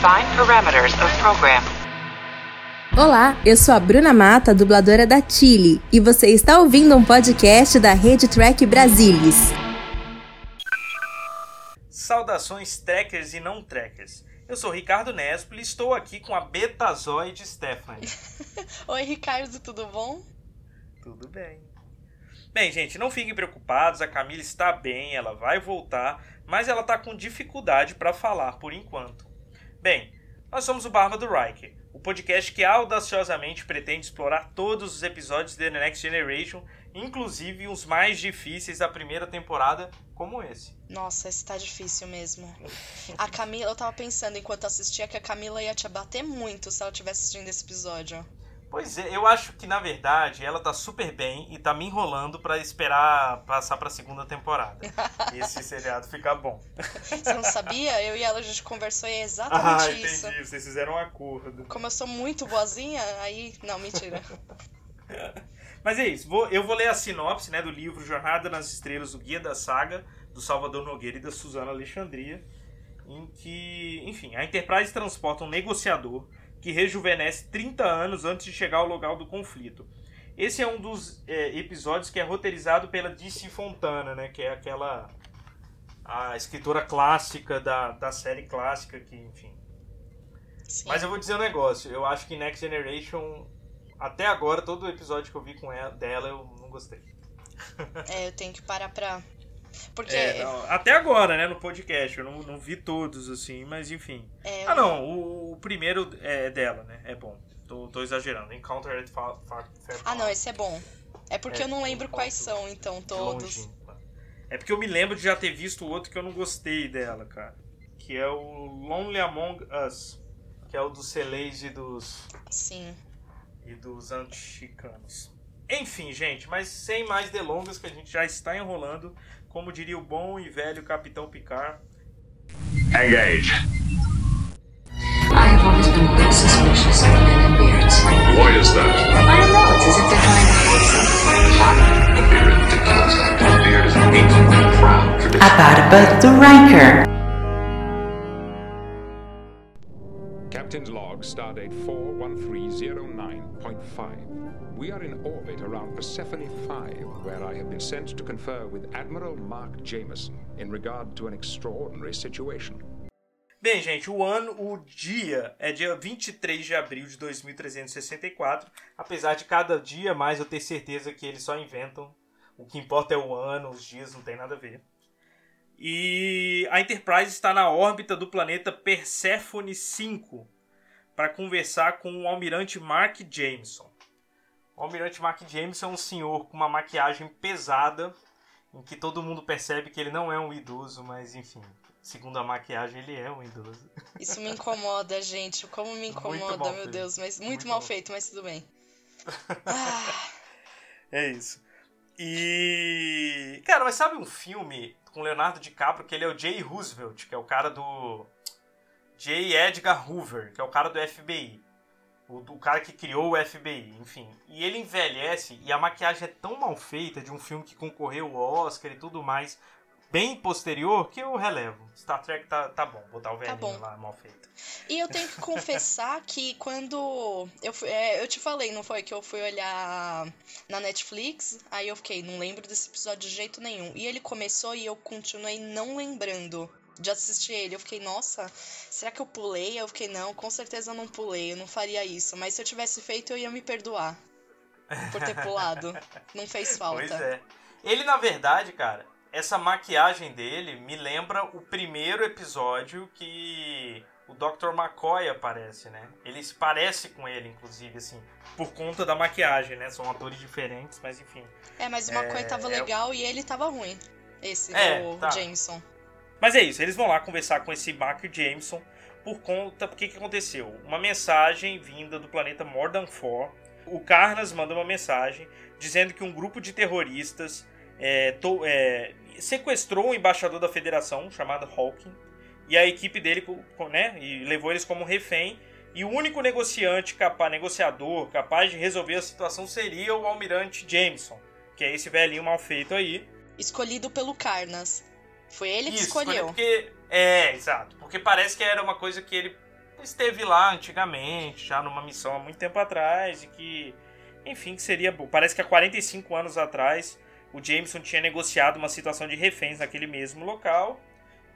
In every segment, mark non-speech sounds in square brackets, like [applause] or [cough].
Define parameters of program. Olá, eu sou a Bruna Mata, dubladora da Chile, e você está ouvindo um podcast da Rede Track Brasilis. Saudações trackers e não trackers. Eu sou Ricardo Nespoli e estou aqui com a Betazoide Stephanie. [laughs] Oi, Ricardo, tudo bom? Tudo bem. Bem, gente, não fiquem preocupados, a Camila está bem, ela vai voltar, mas ela está com dificuldade para falar por enquanto. Bem, nós somos o Barba do Riker, o podcast que audaciosamente pretende explorar todos os episódios de The Next Generation, inclusive os mais difíceis da primeira temporada, como esse. Nossa, esse tá difícil mesmo. A Camila, eu tava pensando enquanto assistia que a Camila ia te abater muito se ela tivesse assistindo esse episódio. Pois é, eu acho que na verdade ela tá super bem e tá me enrolando para esperar passar pra segunda temporada. [laughs] esse seriado ficar bom. Você não sabia? Eu e ela a gente conversou e é exatamente ah, isso. entendi. Vocês fizeram um acordo. Como eu sou muito boazinha, aí. Não, mentira. [laughs] Mas é isso, vou, eu vou ler a sinopse né, do livro Jornada nas Estrelas, o Guia da Saga, do Salvador Nogueira e da Suzana Alexandria, em que, enfim, a Enterprise transporta um negociador que rejuvenesce 30 anos antes de chegar ao local do conflito. Esse é um dos é, episódios que é roteirizado pela DC Fontana, né, que é aquela a escritora clássica da, da série clássica que, enfim. Sim. Mas eu vou dizer um negócio, eu acho que Next Generation até agora todo episódio que eu vi com ela, dela eu não gostei. É, eu tenho que parar pra. Porque. É, não, até agora, né, no podcast. Eu não, não vi todos, assim, mas enfim. É, Ah, não, o, o primeiro é dela, né? É bom. Tô, tô exagerando. Encounter at Fa Fa Fair Ah, não, esse é bom. É porque É, eu não lembro quais são, então, todos. Longe. É porque eu me lembro de já ter visto o outro que eu não gostei dela, cara. Que é o Lonely Among Us. Que é o dos Celeis e dos, Sim. e dos antichicanos. Enfim, gente, mas sem mais delongas, que a gente já está enrolando, como diria o bom e velho Capitão Picard. Engage. I have always been a bit suspicious of men in beards. Why is that? I don't know, it's as if they're trying to hide something. Don't be ridiculous. A beard is an ancient, proud tradition. A barba do Riker. Captain's log, stardate 41309.5. We are in orbit around Persephone 5, where I have been sent to confer with Admiral Mark Jameson in regard to an extraordinary situation. Bem, gente, o ano, o dia é dia 23 de abril de 2364. Apesar de cada dia mais eu ter certeza que eles só inventam. O que importa é o ano, os dias não tem nada a ver. E a Enterprise está na órbita do planeta Persephone 5 para conversar com o almirante Mark Jameson. O almirante Mark Jameson é um senhor com uma maquiagem pesada, em que todo mundo percebe que ele não é um idoso, mas enfim, segundo a maquiagem ele é um idoso. [laughs] Isso me incomoda, gente. Como me incomoda, meu feito. Deus. Mas muito, Muito mal feito, mas tudo bem. [laughs] Ah, É isso. E. Cara, mas sabe um filme com Leonardo DiCaprio que ele é o J. Roosevelt, que é o cara do. J. Edgar Hoover, que é o cara do FBI. O, o cara que criou o FBI, enfim. E ele envelhece e a maquiagem é tão mal feita de um filme que concorreu ao Oscar e tudo mais, bem posterior, que eu relevo. Star Trek tá, tá bom, botar o velhinho bom. lá mal feito. E eu tenho que confessar [laughs] que quando eu fui, é, eu te falei, não foi que eu fui olhar na Netflix, aí eu fiquei, não lembro desse episódio de jeito nenhum. E ele começou e eu continuei não lembrando de assistir ele. Eu fiquei, nossa, será que eu pulei? Eu fiquei, não, com certeza eu não pulei, eu não faria isso. Mas se eu tivesse feito, eu ia me perdoar por ter pulado. [laughs] Não fez falta. Pois é. Ele, na verdade, cara, essa maquiagem dele me lembra o primeiro episódio que o Dr. McCoy aparece, né? Ele se parece com ele, inclusive, assim, por conta da maquiagem, né? São atores diferentes, mas enfim. É, mas o McCoy tava é- legal e ele tava ruim. Esse, É, o tá. Jameson. Mas é isso, eles vão lá conversar com esse Mark Jameson por conta. Porque que aconteceu? Uma mensagem vinda do planeta Mordan 4. O Carnas manda uma mensagem dizendo que um grupo de terroristas é, to- é, sequestrou um embaixador da federação chamado Hawking e a equipe dele né, e levou eles como refém. E o único negociante capaz, negociador capaz de resolver a situação seria o almirante Jameson, que é esse velhinho mal feito aí. Escolhido pelo Carnas. Foi ele que Isso, escolheu. Porque, é, exato. Porque parece que era uma coisa que ele esteve lá antigamente, já numa missão há muito tempo atrás, e que, enfim, que seria. Parece que há 45 anos atrás o Jameson tinha negociado uma situação de reféns naquele mesmo local.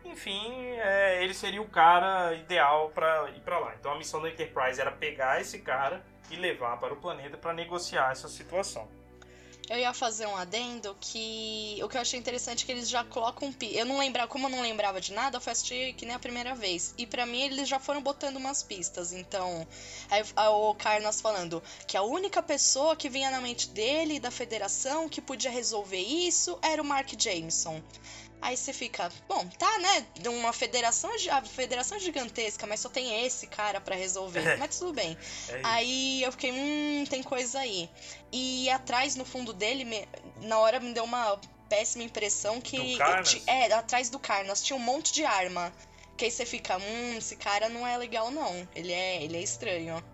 Enfim, é, ele seria o cara ideal para ir para lá. Então a missão da Enterprise era pegar esse cara e levar para o planeta para negociar essa situação. Eu ia fazer um adendo que o que eu achei interessante é que eles já colocam pi. Eu não lembrava, como eu não lembrava de nada, eu fui assistir que nem a primeira vez. E para mim eles já foram botando umas pistas. Então, aí, o Carlos falando que a única pessoa que vinha na mente dele da federação que podia resolver isso era o Mark Jameson. Aí você fica, bom, tá, né? Uma federação, a federação gigantesca, mas só tem esse cara para resolver. É. Mas tudo bem. É aí eu fiquei, hum, tem coisa aí. E atrás, no fundo dele, me- na hora me deu uma péssima impressão que. É, atrás do Carnas tinha um monte de arma. Que aí você fica, hum, esse cara não é legal, não. Ele é, ele é estranho.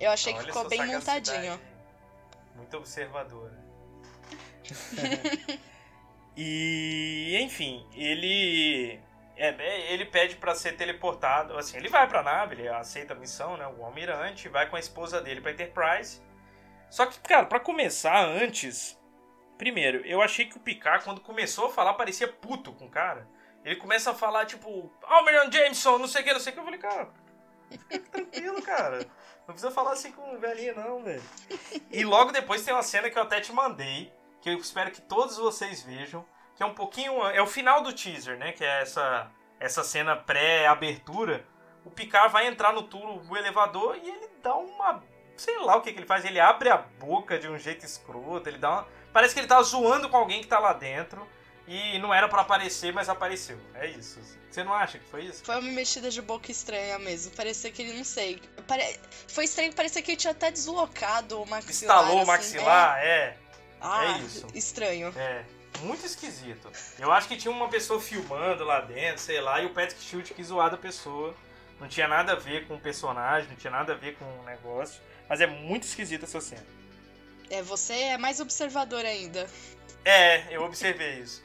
Eu achei que Olha ficou sua bem sagacidade montadinho. Muito observadora. [laughs] e, enfim, ele. é, é, ele pede pra ser teleportado. Assim, ele vai pra nave, ele aceita a missão, né? O almirante, vai com a esposa dele pra Enterprise. Só que, cara, pra começar antes. Primeiro, eu achei que o Picard, quando começou a falar, parecia puto com o cara. Ele começa a falar, tipo, Almirante Jameson, não sei o que, não sei o que. Eu falei, cara, fica tranquilo, cara. Não precisa falar assim com o velhinho, não, velho. E logo depois tem uma cena que eu até te mandei, que eu espero que todos vocês vejam, que é um pouquinho. É o final do teaser, né? Que é essa, essa cena pré-abertura. O Picard vai entrar no turbo elevador e ele dá uma. Sei lá o que, que ele faz. Ele abre a boca de um jeito escroto. Ele dá uma. Parece que ele tá zoando com alguém que tá lá dentro. E não era pra aparecer, mas apareceu. É isso. Você não acha que foi isso? Foi uma mexida de boca estranha mesmo. Parecia que ele, não sei. Pare... Foi estranho, parecia que ele tinha até deslocado o maxilar. Instalou o assim, maxilar, é. É, Ah, É isso. Estranho. É, muito esquisito. Eu acho que tinha uma pessoa filmando lá dentro, sei lá, e o Patrick Stewart quis zoar da pessoa. Não tinha nada a ver com o personagem, não tinha nada a ver com o negócio. Mas é muito esquisita essa cena. É, você é mais observador ainda. É, eu observei isso.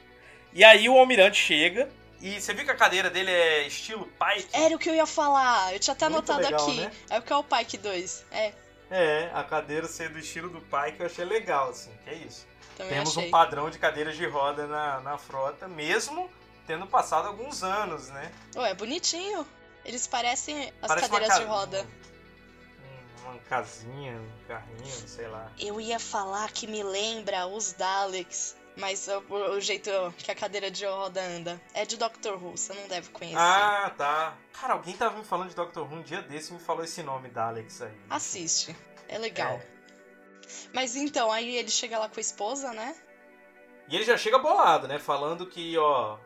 E aí o almirante chega, e você viu que a cadeira dele é estilo Pike? Era o que eu ia falar. Eu tinha até Muito anotado legal, aqui. né? É o que é o Pike 2. É, É, a cadeira ser do estilo do Pike eu achei legal, assim, que é isso. também Temos achei. um padrão de cadeiras de roda na, na frota, mesmo tendo passado alguns anos, né? Ué, é bonitinho. Eles parecem as Parece cadeiras ca- de roda. um- Uma casinha, um carrinho, sei lá. Eu ia falar que me lembra os Daleks. Mas o, o jeito que a cadeira de roda anda. É de Doctor Who, você não deve conhecer. Ah, tá. Cara, alguém tava me falando de Doctor Who um dia desse e me falou esse nome da Alex aí. Assiste. É legal. É. Mas então, aí ele chega lá com a esposa, né? E ele já chega bolado, né? Falando que, ó,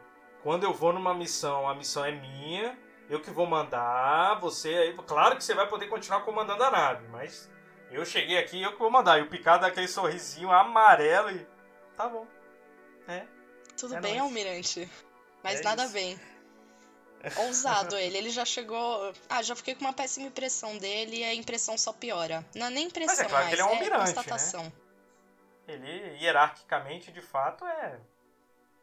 quando eu vou numa missão, a missão é minha, eu que vou mandar, você aí. Claro que você vai poder continuar comandando a nave, mas eu cheguei aqui eu que vou mandar. E o Picard dá aquele sorrisinho amarelo e. Tá bom. É. Tudo É bem, nóis. almirante. Mas É nada isso. bem. [laughs] Ousado ele, ele já chegou. Ah, já fiquei com uma péssima impressão dele e a impressão só piora. Não é nem impressão, Mas é claro que ele é um mais, almirante, né? constatação. Ele, hierarquicamente, de fato, é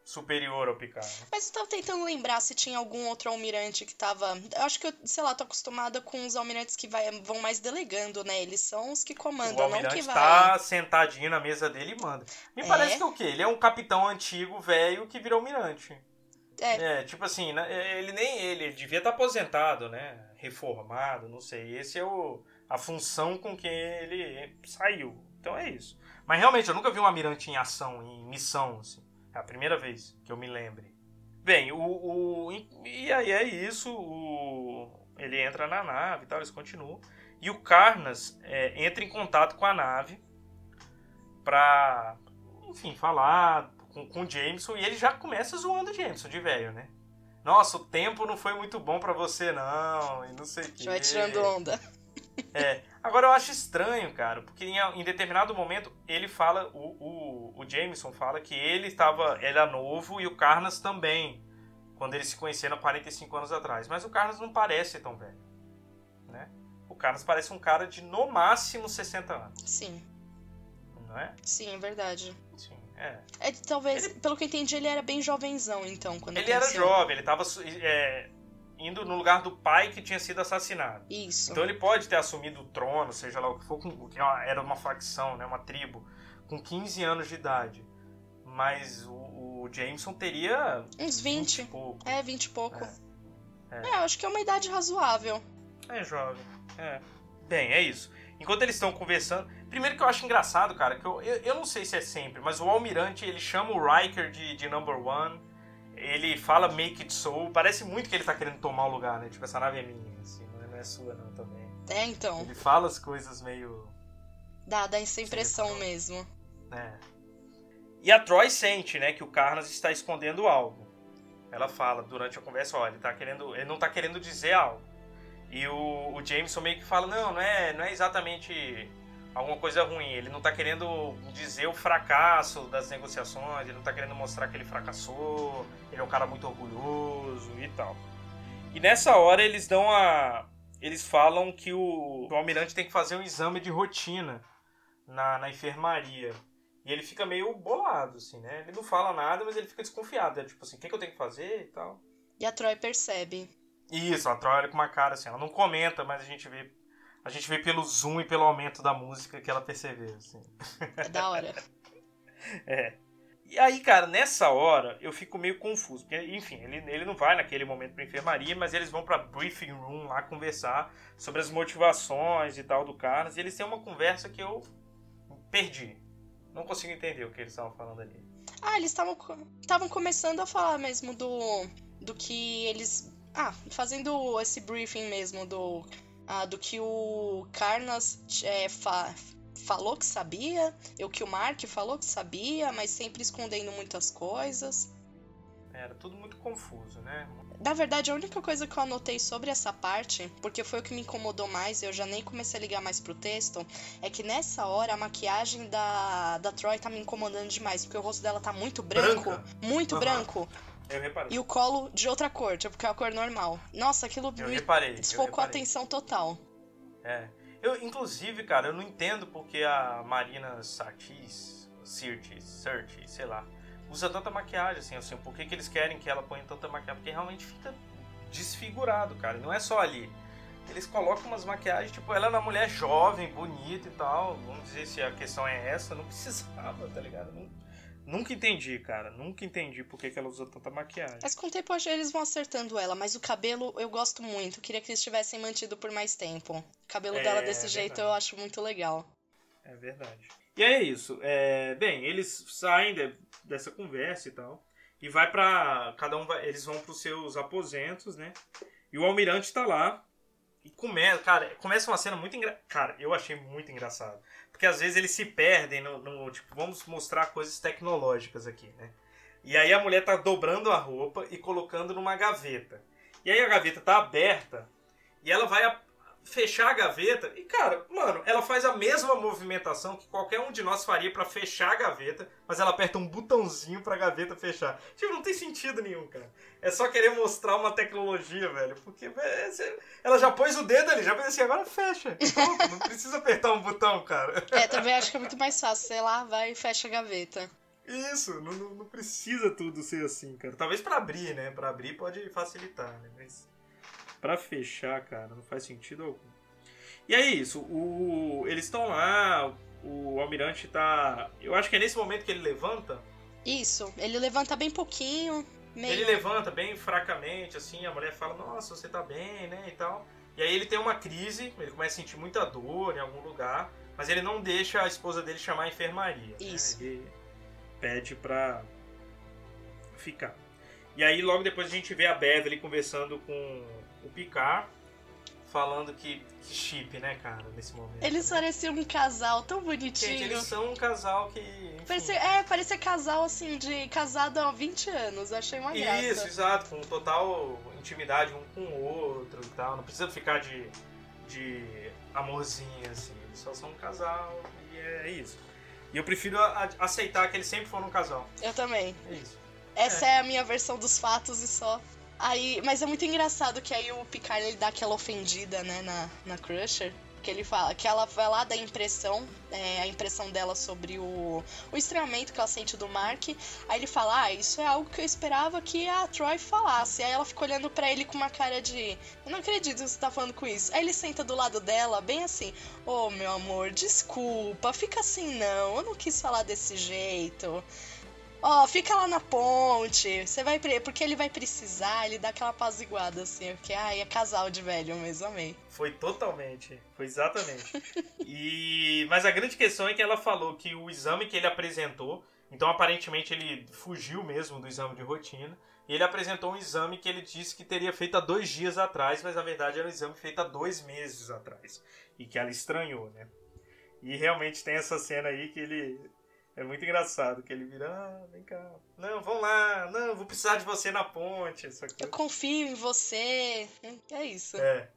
superior ao Picard. Mas eu tava tentando lembrar se tinha algum outro almirante que tava. Eu acho que eu, sei lá, tô acostumada com os almirantes que vai, vão mais delegando, né? Eles são os que O comandam, não almirante que vai. tá sentadinho na mesa dele e manda. Me É? parece que é o quê? Ele é um capitão antigo, velho, que virou almirante. É, É, tipo assim, né, ele nem ele, ele devia estar aposentado, né? Reformado, não sei. Esse é o, a função com que ele saiu. Então é isso. Mas realmente, eu nunca vi um almirante em ação, em missão, assim. É a primeira vez que eu me lembre. Bem, o, o e aí é isso. O, ele entra na nave e tal, eles continuam. E o Carnas é, entra em contato com a nave pra, enfim, falar com, com o Jameson. E ele já começa zoando o Jameson de velho, né? Nossa, o tempo não foi muito bom pra você, não. E não sei o que. já vai tirando onda. É. Agora eu acho estranho, cara, porque em, em determinado momento ele fala, o, o, o Jameson fala que ele estava, ele era novo e o Carnas também, quando eles se conheceram há 45 anos atrás. Mas o Carnas não parece tão velho, né? O Carnas parece um cara de no máximo 60 anos, Sim, não é? sim, é verdade. Sim, é. É, talvez, pelo que eu entendi, ele era bem jovenzão, então, quando Ele era jovem, ele estava indo no lugar do pai que tinha sido assassinado. Isso. Então ele pode ter assumido o trono, seja lá o que for, com, que era uma facção, né, uma tribo, com 15 anos de idade. Mas o, o Jameson teria Uns 20. e pouco. É, 20 e pouco. É. É, eu acho que é uma idade razoável. É jovem. É. Bem, é isso. Enquanto eles estão conversando. Primeiro que eu acho engraçado, cara, que eu, eu, eu não sei se é sempre, mas o Almirante ele chama o Riker de, de number one. Ele fala make it so. Parece muito que ele tá querendo tomar o lugar, né? Tipo, essa nave é minha, assim, não é, não é sua não também. É, então. Ele fala as coisas meio. Dá, dá essa impressão Sim, mesmo. né? E a Troy sente, né, que o Carnas está escondendo algo. Ela fala durante a conversa, ó, ele tá querendo, ele não tá querendo dizer algo. E o, o Jameson meio que fala, não, não é, não é exatamente alguma coisa ruim. Ele não tá querendo dizer o fracasso das negociações, ele não tá querendo mostrar que ele fracassou, ele é um cara muito orgulhoso e tal. E nessa hora eles dão a. Eles falam que o, o almirante tem que fazer um exame de rotina na, na enfermaria. E ele fica meio bolado, assim, né? Ele não fala nada, mas ele fica desconfiado. É tipo assim, o que, que eu tenho que fazer e tal. E a Troy percebe. Isso, a Troy olha com uma cara assim, ela não comenta, mas a gente vê. A gente vê pelo zoom e pelo aumento da música que ela percebeu, assim. É da hora. [laughs] É. E aí, cara, nessa hora eu fico meio confuso. Porque, enfim, ele, ele não vai naquele momento pra enfermaria, mas eles vão pra briefing room lá conversar sobre as motivações e tal do Carlos. E eles têm uma conversa que eu perdi. Não consigo entender o que eles estavam falando ali. Ah, eles estavam estavam começando a falar mesmo do do que eles ah, fazendo esse briefing mesmo do ah, do que o Carnas é, fa- falou que sabia, e o que o Mark falou que sabia, mas sempre escondendo muitas coisas. Era tudo muito confuso, né? Na verdade, a única coisa que eu anotei sobre essa parte, porque foi o que me incomodou mais, e eu já nem comecei a ligar mais pro texto, é que nessa hora a maquiagem da, da Troy tá me incomodando demais, porque o rosto dela tá muito branco, Branca? muito Aham. branco, Eu reparei. e o colo de outra cor, tipo, que é a cor normal. Nossa, aquilo Eu me reparei. eu desfocou a reparei. atenção total. É. Eu, inclusive, cara, eu não entendo porque a Marina Sirtis, Sirtis, Sirtis, sei lá, usa tanta maquiagem, assim, assim, por que, que eles querem que ela ponha tanta maquiagem? Porque realmente fica desfigurado, cara, não é só ali. Eles colocam umas maquiagens, tipo, ela é uma mulher jovem, bonita e tal, vamos dizer se a questão é essa, não precisava, tá ligado? Nun- Nunca entendi, cara, nunca entendi por que, que ela usa tanta maquiagem. Mas com o tempo eles vão acertando ela, mas o cabelo eu gosto muito. Queria que eles tivessem mantido por mais tempo. O cabelo É, dela desse é jeito eu acho muito legal. É verdade. E aí é isso. É, bem, eles saem de- dessa conversa e tal. E vai pra. Cada um vai. Eles vão pros seus aposentos, né? E o almirante tá lá. E começa. Cara, começa uma cena muito engraçada. Cara, eu achei muito engraçado. Porque às vezes eles se perdem no, no. Tipo, vamos mostrar coisas tecnológicas aqui, né? E aí a mulher tá dobrando a roupa e colocando numa gaveta. E aí a gaveta tá aberta. E ela vai a- fechar a gaveta. E, cara, mano, ela faz a mesma movimentação que qualquer um de nós faria pra fechar a gaveta, mas ela aperta um botãozinho pra gaveta fechar. Tipo, não tem sentido nenhum, cara. É só querer mostrar uma tecnologia, velho. Porque velho, você- ela já pôs o dedo ali, já fez assim, agora fecha. Pronto, não precisa apertar um botão, cara. É, também acho que é muito mais fácil, sei lá, vai e fecha a gaveta. Isso, não, não, precisa tudo ser assim, cara. Talvez pra abrir, né? Pra abrir pode facilitar, né? Mas pra fechar, cara, não faz sentido algum. E aí, isso, o, eles estão lá, o almirante tá. Eu acho que é nesse momento que ele levanta. Isso, ele levanta bem pouquinho, meio. Ele levanta bem fracamente, assim, a mulher fala, nossa, você tá bem, né? E tal. E aí ele tem uma crise, ele começa a sentir muita dor em algum lugar, mas ele não deixa a esposa dele chamar a enfermaria. né? Isso. Ele pede pra ficar. E aí logo depois a gente vê a Beverly conversando com o Picard, falando que, que chip, né, cara, nesse momento. Eles né? pareciam um casal tão bonitinho. Gente, eles são um casal que. enfim, Parecia, é, parecia casal assim, de casado há 20 anos. Achei uma graça. Isso, exato, com total intimidade um com o outro e tal. Não precisa ficar de, de amorzinho, assim. Eles só são um casal e é isso. E eu prefiro a- a- aceitar que eles sempre foram um casal. Eu também. É isso. Essa é. a minha versão dos fatos e só. Aí, mas é muito engraçado que aí o Picard ele dá aquela ofendida, né, na, na Crusher. Que ele fala que ela vai lá dar impressão, é, a impressão dela sobre o, o estranhamento que ela sente do Mark. Aí ele fala: Ah, isso é algo que eu esperava que a Troy falasse. Aí ela fica olhando para ele com uma cara de: Eu não acredito que você tá falando com isso. Aí ele senta do lado dela, bem assim: Ô oh, meu amor, desculpa, fica assim não, eu não quis falar desse jeito. Ó, oh, fica lá na ponte. Você vai porque ele vai precisar, ele dá aquela apaziguada assim, porque ai, é casal de velho mesmo, amei. Foi totalmente, foi exatamente. e mas a grande questão é que ela falou que o exame que ele apresentou, então aparentemente ele fugiu mesmo do exame de rotina. E ele apresentou um exame que ele disse que teria feito há dois dias atrás, mas na verdade era um exame feito há dois meses atrás. E que ela estranhou, né? E realmente tem essa cena aí que ele é muito engraçado que ele vira, ah, vem cá. Não, vamos lá. Não, vou precisar de você na ponte. Essa coisa. Eu confio em você. É isso. É.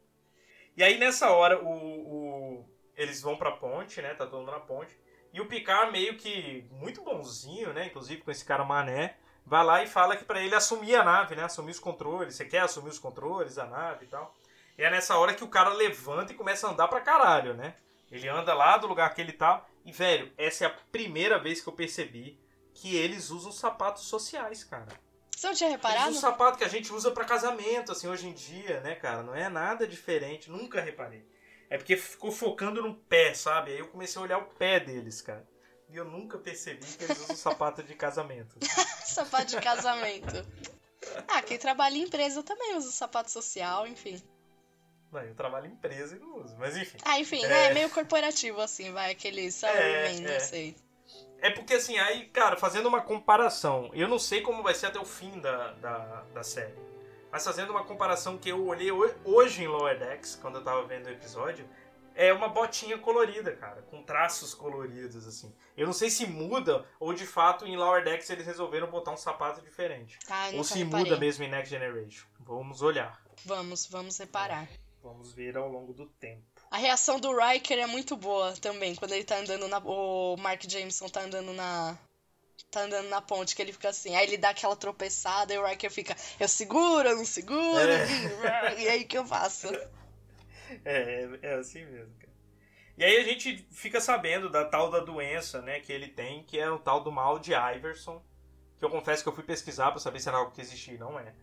E aí nessa hora o, o, eles vão pra ponte, né? Tá todo mundo na ponte. E o Picard meio que muito bonzinho, né? Inclusive com esse cara mané, vai lá e fala que para ele assumir a nave, né? Assumir os controles. Você quer assumir os controles da nave e tal. E é nessa hora que o cara levanta e começa a andar pra caralho, né? Ele anda lá do lugar que ele tá. E, velho, essa é a primeira vez que eu percebi que eles usam sapatos sociais, cara. Você não tinha reparado? Eles usam sapato que a gente usa para casamento, assim, hoje em dia, né, cara? Não é nada diferente. Nunca reparei. É porque ficou focando no pé, sabe? Aí eu comecei a olhar o pé deles, cara. E eu nunca percebi que eles usam sapato de casamento. [laughs] sapato de casamento. Ah, quem trabalha em empresa também usa sapato social, enfim. Eu trabalho em empresa e não uso, mas enfim. Ah, enfim, é, é meio corporativo, assim, vai, aquele salaryman, é, é. não sei. É porque, assim, aí, cara, fazendo uma comparação, eu não sei como vai ser até o fim da, da, da série, mas fazendo uma comparação que eu olhei hoje em Lower Decks, quando eu tava vendo o episódio, é uma botinha colorida, cara, com traços coloridos, assim. Eu não sei se muda ou de fato em Lower Decks eles resolveram botar um sapato diferente. Ah, ou se reparei. muda mesmo em Next Generation. Vamos olhar. Vamos, vamos reparar. Vamos ver ao longo do tempo. A reação do Riker é muito boa também, quando ele tá andando na. O Mark Jameson tá andando na. Tá andando na ponte, que ele fica assim. Aí ele dá aquela tropeçada e o Riker fica, eu seguro, eu não seguro, é. [laughs] e aí que eu faço. [laughs] É, é assim mesmo, cara. E aí a gente fica sabendo da tal da doença, né, que ele tem, que é o tal do mal de Iverson. Que eu confesso que eu fui pesquisar para saber se era algo que existia e não é.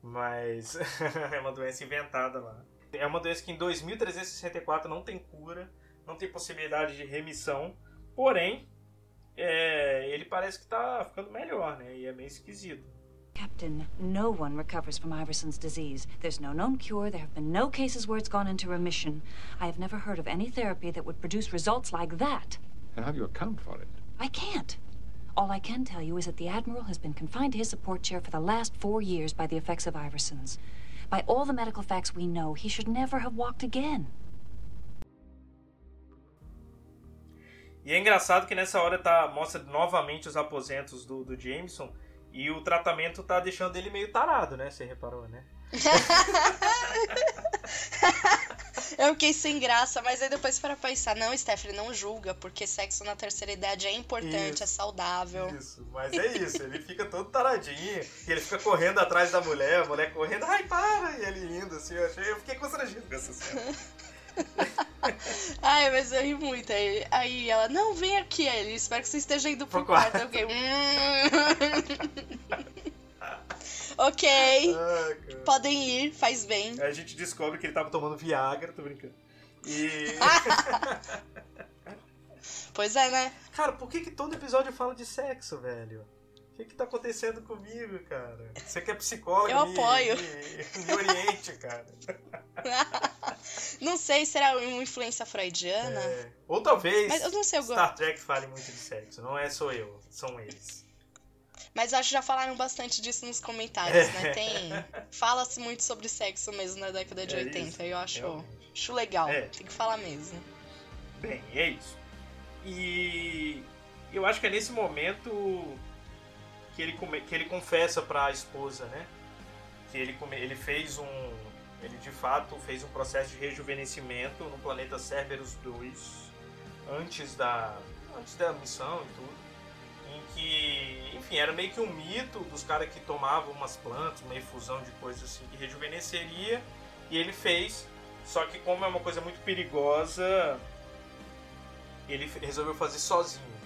Mas [laughs] é uma doença inventada lá. É uma doença que em 2364 não tem cura, não tem possibilidade de remissão, porém, é, ele parece que está ficando melhor, né? E é meio esquisito. Captain, no one recovers from Iverson's disease. There's no known cure. There have been no cases where it's gone into remission. I have never heard of any therapy that would produce results like that. And how do you account for it? I can't. All I can tell you is that the Admiral has been confined to his support chair for the last four years by the effects of Iverson's. By all the medical facts we know, he should never have walked again. E é engraçado que nessa hora tá, mostra novamente os aposentos do, do Jameson e o tratamento tá deixando ele meio tarado, né? Você reparou, né? [laughs] eu fiquei sem graça, mas aí depois para pensar, não, Stephanie, não julga, porque sexo na terceira idade é importante, isso, é saudável. Isso, mas é isso, ele fica todo taradinho, e ele fica correndo atrás da mulher, a mulher correndo, ai, para! E ele indo, assim, eu, achei, eu fiquei constrangido com essa cena. [laughs] Ai, mas eu ri muito. Aí, aí ela, não, vem aqui. Aí ele, espero que você esteja indo pro, pro quarto. quarto. Eu fiquei, hum. [laughs] Ok. Ah, Podem ir, faz bem. Aí a gente descobre que ele tava tomando Viagra, tô brincando. E. [laughs] pois é, né? Cara, por que, que todo episódio fala de sexo, velho? O que, que tá acontecendo comigo, cara? Você que é psicólogo, Eu me, apoio. Me, me oriente, cara. [laughs] não sei, será uma influência freudiana? É. Ou talvez Mas eu não sei, eu Star Trek fale muito de sexo. Não é só eu, são eles. Mas acho que já falaram bastante disso nos comentários, né? Tem. Fala-se muito sobre sexo mesmo na década de é 80. Isso, eu acho, acho legal. É. Tem que falar mesmo. Bem, é isso. E eu acho que é nesse momento que ele, que ele confessa para a esposa, né? Que ele, ele fez um. Ele de fato fez um processo de rejuvenescimento no planeta Cerberus 2 antes da, antes da missão e tudo que, enfim, era meio que um mito dos caras que tomavam umas plantas, uma infusão de coisas assim que rejuvenesceria, e ele fez. Só que como é uma coisa muito perigosa, ele resolveu fazer sozinho.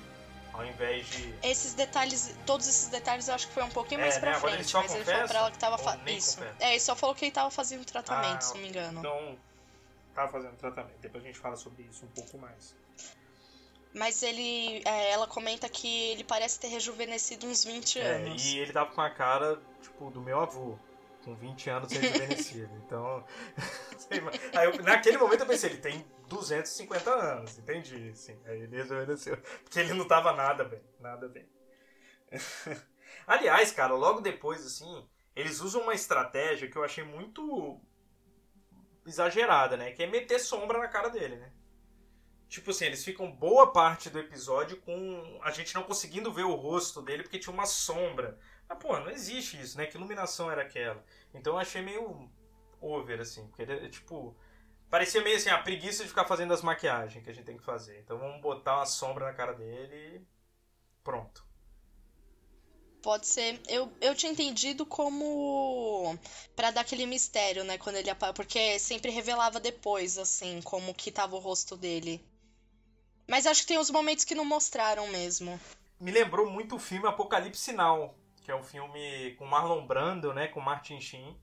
Ao invés de. Esses detalhes, todos esses detalhes eu acho que foi um pouquinho É, mais né? pra ele frente. só mas ele falou confessa? pra ela que tava fazendo. Isso. confessa? É, ele só falou que ele tava fazendo tratamento, Ah, se não me engano. Então, tava fazendo tratamento. Depois a gente fala sobre isso um pouco mais. Mas ele. é, ela comenta que ele parece ter rejuvenescido uns 20 É, anos. e ele tava com a cara, tipo, do meu avô. Com 20 anos [laughs] rejuvenescido. então. [laughs] Aí eu- naquele momento eu pensei, ele tem 250 anos, entendi. Assim, aí ele rejuvenesceu. Porque ele não tava nada bem. Nada bem. [laughs] Aliás, cara, logo depois, assim, eles usam uma estratégia que eu achei muito exagerada, né? Que é meter sombra na cara dele, né? Tipo assim, eles ficam boa parte do episódio com a gente não conseguindo ver o rosto dele porque tinha uma sombra. Mas, pô, não existe isso, né? Que iluminação era aquela? Então eu achei meio over, assim. Porque, ele, tipo, parecia meio assim, a preguiça de ficar fazendo as maquiagens que a gente tem que fazer. Então vamos botar uma sombra na cara dele e pronto. Pode ser. Eu, eu tinha entendido como. Pra dar aquele mistério, né? Quando ele Porque sempre revelava depois, assim, como que tava o rosto dele. Mas acho que tem uns momentos que não mostraram mesmo. me lembrou muito o filme Apocalipse Now, que é um filme com Marlon Brando, né, com Martin Sheen.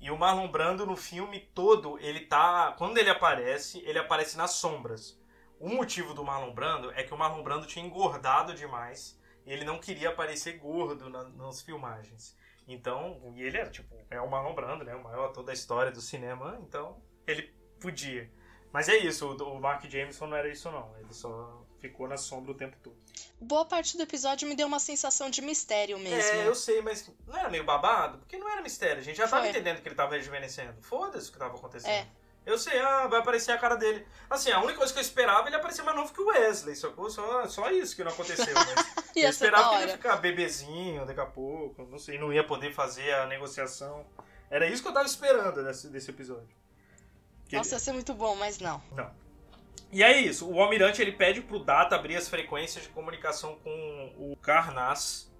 E o Marlon Brando no filme todo, ele tá, quando ele aparece, ele aparece nas sombras. O motivo do Marlon Brando é que o Marlon Brando tinha engordado demais e ele não queria aparecer gordo na- nas filmagens. Então, e ele era tipo, é o Marlon Brando, né, o maior ator da história do cinema, então ele podia. Mas é isso, o, Mark Jameson não era isso não, ele só ficou na sombra o tempo todo. Boa parte do episódio me deu uma sensação de mistério mesmo. É, eu sei, mas não era meio babado? Porque não era mistério. A gente já tava Foi. entendendo que ele tava rejuvenescendo. Foda-se o que tava acontecendo. É. Eu sei, ah, vai aparecer a cara dele. Assim, a única coisa que eu esperava ele aparecer mais novo que o Wesley, sacou? Só, só isso que não aconteceu. [laughs] Ia eu esperava que ele ia ficar bebezinho daqui a pouco. Não sei, não ia poder fazer a negociação. Era isso que eu tava esperando desse, desse episódio. Que Nossa, ia ser muito bom, mas não. não. E é isso, o Almirante ele pede pro Data abrir as frequências de comunicação com o Carnas.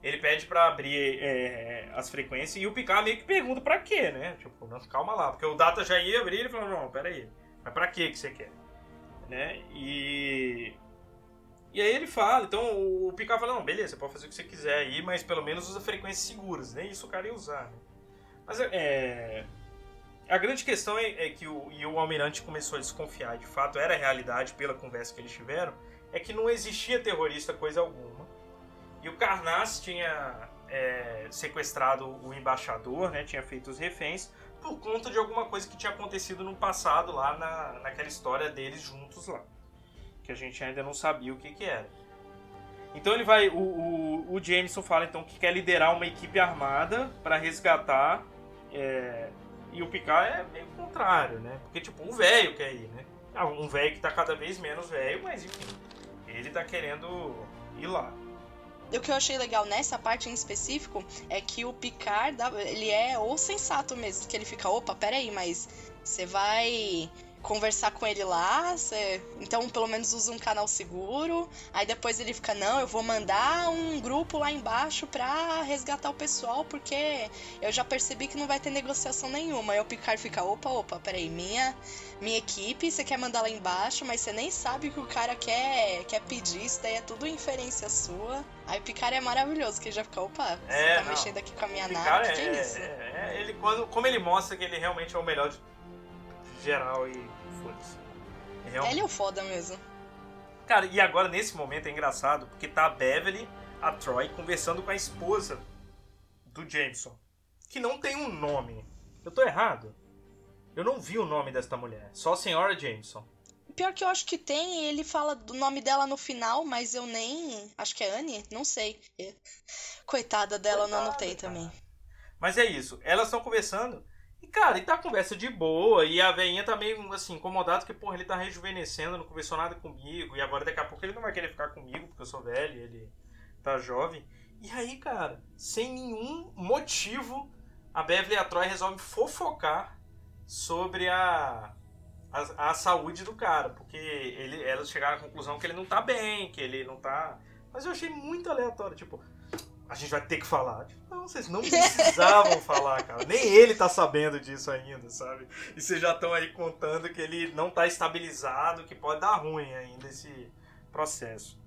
Ele pede pra abrir é, as frequências e o Picard meio que pergunta pra quê, né? Tipo, não, calma lá, porque o Data já ia abrir e ele falou, não, pera aí, mas pra quê que você quer? Né? E... E aí ele fala, então o Picard fala, não, beleza, você pode fazer o que você quiser aí, mas pelo menos usa frequências seguras, nem isso o cara ia usar, né? Mas é... A grande questão é, é que o, e o Almirante começou a desconfiar, de fato era a realidade pela conversa que eles tiveram, é que não existia terrorista coisa alguma. E o Carnas tinha é, sequestrado o embaixador, né, tinha feito os reféns, por conta de alguma coisa que tinha acontecido no passado lá na, naquela história deles juntos lá. Que a gente ainda não sabia o que, que era. Então ele vai. O, o, o Jameson fala então que quer liderar uma equipe armada para resgatar. é, e o Picard é meio contrário, né? Porque, tipo, um velho quer ir, né? Ah, Um velho que tá cada vez menos velho, mas enfim. Ele tá querendo ir lá. O que eu achei legal nessa parte em específico é que o Picard, ele é o sensato mesmo, que ele fica, opa, peraí, mas você vai conversar com ele lá, você... então pelo menos usa um canal seguro. Aí depois ele fica, não, eu vou mandar um grupo lá embaixo pra resgatar o pessoal, porque eu já percebi que não vai ter negociação nenhuma. Aí o Picard fica, opa, opa, peraí, minha, minha equipe, você quer mandar lá embaixo, mas você nem sabe o que o cara quer, quer pedir, isso daí é tudo inferência sua. Aí o Picard é maravilhoso, que ele já fica, opa, você É, tá não. mexendo aqui com a minha nave, é, que é isso? é- é- ele quando, como ele mostra que ele realmente é o melhor de geral e Ele realmente- Ele é o foda mesmo. Cara, e agora nesse momento é engraçado porque tá a Beverly, a Troy, conversando com a esposa do Jameson, que não tem um nome. Eu tô errado? Eu não vi o nome desta mulher, só a senhora Jameson. Pior que eu acho que tem, ele fala do nome dela no final, mas eu nem. Acho que é Anne? Não sei. É. Coitada dela, eu não Coitada, anotei cara. também. Mas é isso, elas estão conversando e, cara, e tá conversa de boa e a veinha tá meio, assim, incomodada porque, porra, ele tá rejuvenescendo, não conversou nada comigo e agora daqui a pouco ele não vai querer ficar comigo porque eu sou velho ele tá jovem. E aí, cara, sem nenhum motivo, a Beverly e a Troy resolvem fofocar sobre a, a, a saúde do cara, porque ele, elas chegaram à conclusão que ele não tá bem, que ele não tá... Mas eu achei muito aleatório, tipo... a gente vai ter que falar. Tipo, não, vocês não precisavam [laughs] falar, cara. Nem ele tá sabendo disso ainda, sabe? E vocês já estão aí contando que ele não tá estabilizado, que pode dar ruim ainda esse processo.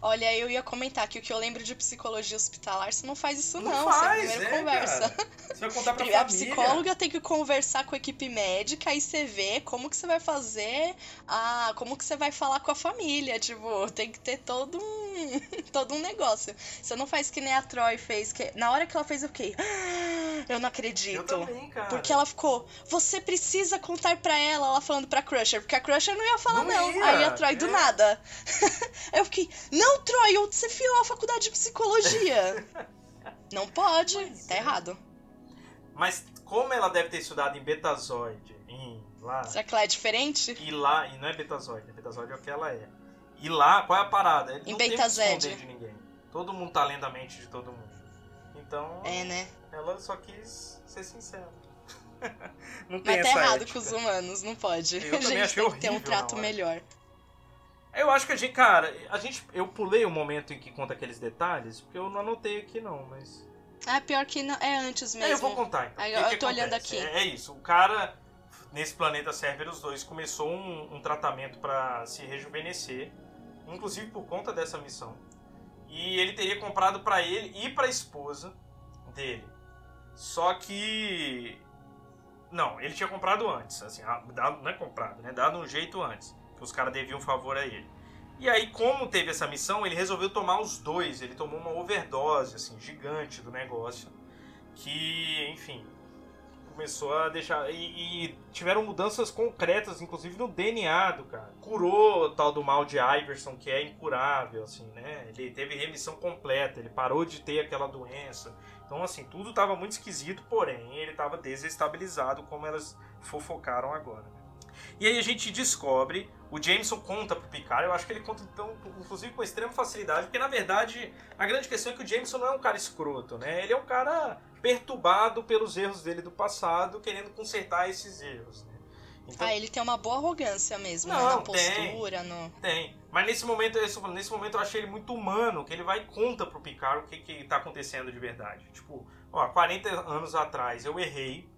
Olha, eu ia comentar que o que eu lembro de psicologia hospitalar, você não faz isso não, Não você faz, primeiro é, conversa. cara. Você vai contar [laughs] pra A família. psicóloga tem que conversar com a equipe médica, aí você vê como que você vai fazer, a, como que você vai falar com a família, tipo, tem que ter todo um, [laughs] todo um negócio. Você não faz que nem a Troy fez, que na hora que ela fez eu fiquei, "Ah, eu não acredito. Eu também, cara. Porque ela ficou, você precisa contar pra ela, ela falando pra Crusher, porque a Crusher não ia falar Não não. ia, Aí a Troy do é. nada. [laughs] eu fiquei, não, Troy, onde você fiou a faculdade de psicologia? [laughs] não pode, Pois tá é. errado. Mas como ela deve ter estudado em Betazoide, em lá, Será que ela é diferente? e lá, e não é Betazoide, né? Betazoide é o que ela é. E lá, qual é a parada? Ele Em não tem que Betazed. esconder de ninguém. Todo mundo tá lendo a mente de todo mundo. Então, É, né? ela só quis ser sincera. [laughs] não tem Mas tá errado ética. com os humanos, não pode. Eu [laughs] a também gente achei tem que ter um horrível trato hora. melhor. Eu acho que a gente, cara, a gente, eu pulei o momento em que conta aqueles detalhes, porque eu não anotei aqui não, mas Ah, pior que não. É antes mesmo. É, eu vou contar então. Aí O que eu que tô olhando acontece? aqui. É, é isso. O cara, nesse planeta Cerberus 2, começou um, um tratamento pra se rejuvenescer, inclusive por conta dessa missão. E ele teria comprado pra ele e pra esposa dele. Só que. Não, ele tinha comprado antes. Assim, ah, dado, não é comprado, né? Dado um jeito antes. Os caras deviam um favor a ele. E aí, como teve essa missão, ele resolveu tomar os dois. Ele tomou uma overdose, assim, gigante do negócio. Que, enfim, começou a deixar. E, e tiveram mudanças concretas, inclusive no DNA do cara. Curou o tal do mal de Iverson, que é incurável, assim, né? Ele teve remissão completa, ele parou de ter aquela doença. Então, assim, tudo estava muito esquisito, porém, ele estava desestabilizado, como elas fofocaram agora. né? E aí a gente descobre, o Jameson conta pro Picard, eu acho que ele conta, então, inclusive com extrema facilidade, porque na verdade a grande questão é que o Jameson não é um cara escroto, né? Ele é um cara perturbado pelos erros dele do passado, querendo consertar esses erros, né? Então, Ah, ele tem uma boa arrogância mesmo, né? Não, Na tem. postura, no. Tem. Mas nesse momento, nesse momento eu achei ele muito humano, que ele vai e conta pro Picard o que, que tá acontecendo de verdade. Tipo, ó, 40 anos atrás eu errei,